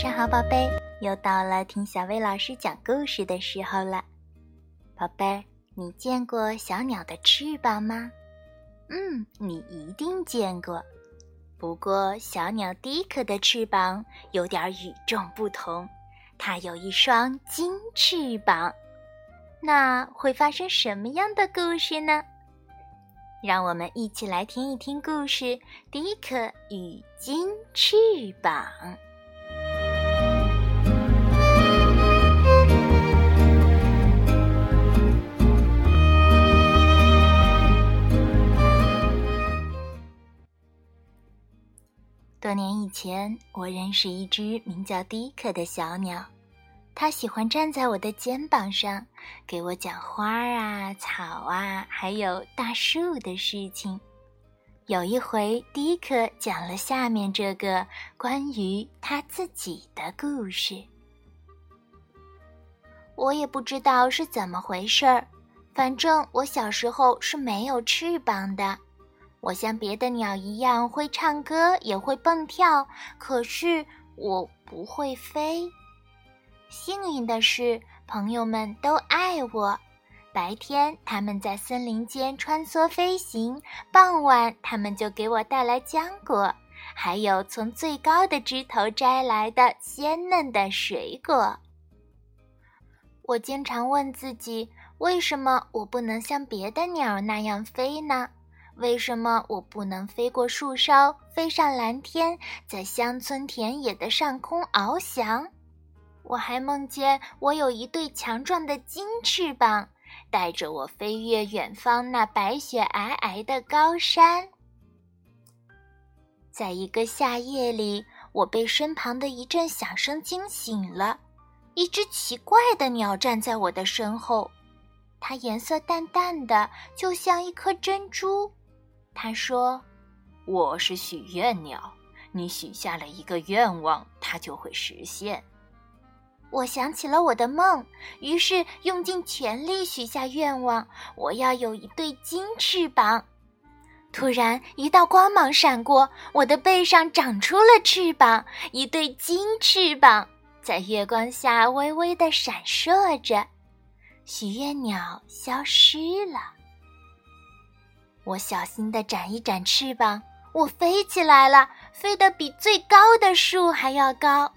上好，宝贝，又到了听小薇老师讲故事的时候了。宝贝，你见过小鸟的翅膀吗？嗯，你一定见过。不过，小鸟迪克的翅膀有点与众不同，它有一双金翅膀。那会发生什么样的故事呢？让我们一起来听一听故事《迪克与金翅膀》。多年以前，我认识一只名叫迪克的小鸟。它喜欢站在我的肩膀上，给我讲花啊、草啊，还有大树的事情。有一回，迪克讲了下面这个关于他自己的故事。我也不知道是怎么回事儿，反正我小时候是没有翅膀的。我像别的鸟一样会唱歌，也会蹦跳，可是我不会飞。幸运的是，朋友们都爱我。白天他们在森林间穿梭飞行，傍晚他们就给我带来浆果，还有从最高的枝头摘来的鲜嫩的水果。我经常问自己：为什么我不能像别的鸟那样飞呢？为什么我不能飞过树梢，飞上蓝天，在乡村田野的上空翱翔？我还梦见我有一对强壮的金翅膀，带着我飞越远方那白雪皑皑的高山。在一个夏夜里，我被身旁的一阵响声惊醒了。一只奇怪的鸟站在我的身后，它颜色淡淡的，就像一颗珍珠。它说：“我是许愿鸟，你许下了一个愿望，它就会实现。”我想起了我的梦，于是用尽全力许下愿望：我要有一对金翅膀。突然，一道光芒闪过，我的背上长出了翅膀，一对金翅膀在月光下微微的闪烁着。许愿鸟消失了。我小心地展一展翅膀，我飞起来了，飞得比最高的树还要高。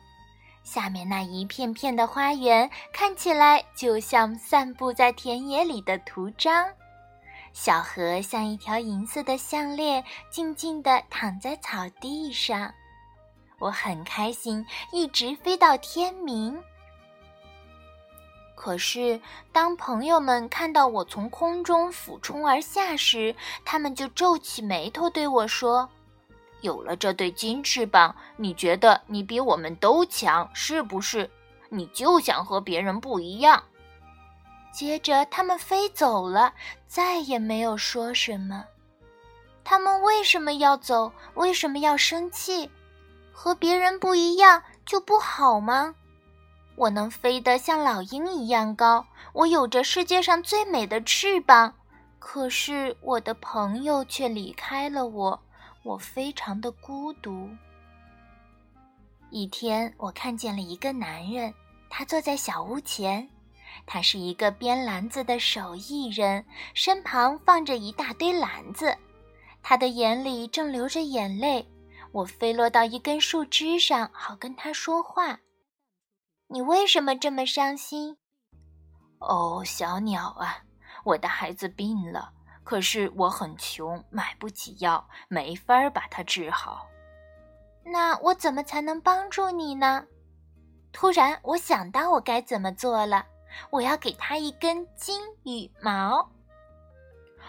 下面那一片片的花园看起来就像散布在田野里的图章，小河像一条银色的项链，静静地躺在草地上。我很开心，一直飞到天明。可是，当朋友们看到我从空中俯冲而下时，他们就皱起眉头对我说。有了这对金翅膀，你觉得你比我们都强，是不是？你就想和别人不一样。接着，他们飞走了，再也没有说什么。他们为什么要走？为什么要生气？和别人不一样就不好吗？我能飞得像老鹰一样高，我有着世界上最美的翅膀，可是我的朋友却离开了我。我非常的孤独。一天，我看见了一个男人，他坐在小屋前，他是一个编篮子的手艺人，身旁放着一大堆篮子，他的眼里正流着眼泪。我飞落到一根树枝上，好跟他说话。你为什么这么伤心？哦，小鸟啊，我的孩子病了。可是我很穷，买不起药，没法把它治好。那我怎么才能帮助你呢？突然，我想到我该怎么做了。我要给他一根金羽毛。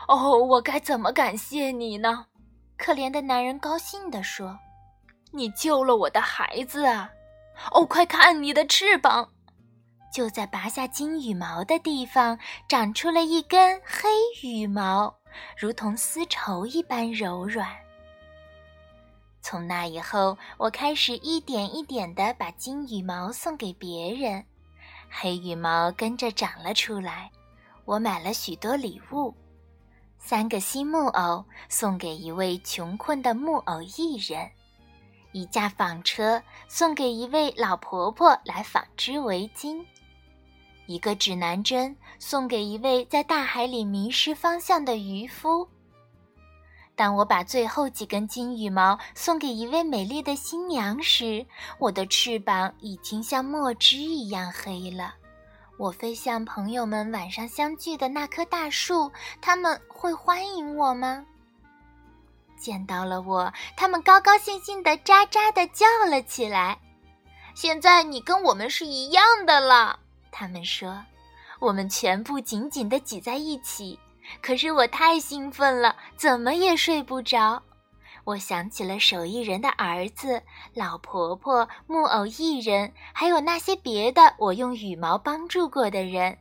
哦，我该怎么感谢你呢？可怜的男人高兴地说：“你救了我的孩子啊！哦，快看你的翅膀。”就在拔下金羽毛的地方，长出了一根黑羽毛，如同丝绸一般柔软。从那以后，我开始一点一点地把金羽毛送给别人，黑羽毛跟着长了出来。我买了许多礼物，三个新木偶送给一位穷困的木偶艺人，一架纺车送给一位老婆婆来纺织围巾，一个指南针送给一位在大海里迷失方向的渔夫。当我把最后几根金羽毛送给一位美丽的新娘时，我的翅膀已经像墨汁一样黑了。我飞向朋友们晚上相聚的那棵大树，他们会欢迎我吗？见到了我，他们高高兴兴地喳喳地叫了起来。现在你跟我们是一样的了，他们说。我们全部紧紧地挤在一起。可是我太兴奋了，怎么也睡不着。我想起了手艺人的儿子、老婆婆、木偶艺人，还有那些别的我用羽毛帮助过的人。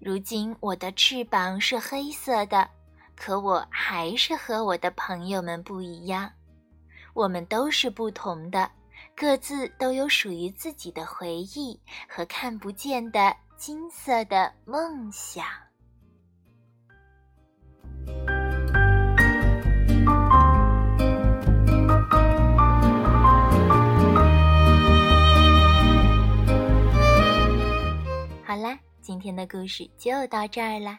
如今我的翅膀是黑色的，可我还是和我的朋友们不一样。我们都是不同的，各自都有属于自己的回忆和看不见的金色的梦想。好啦，今天的故事就到这儿啦。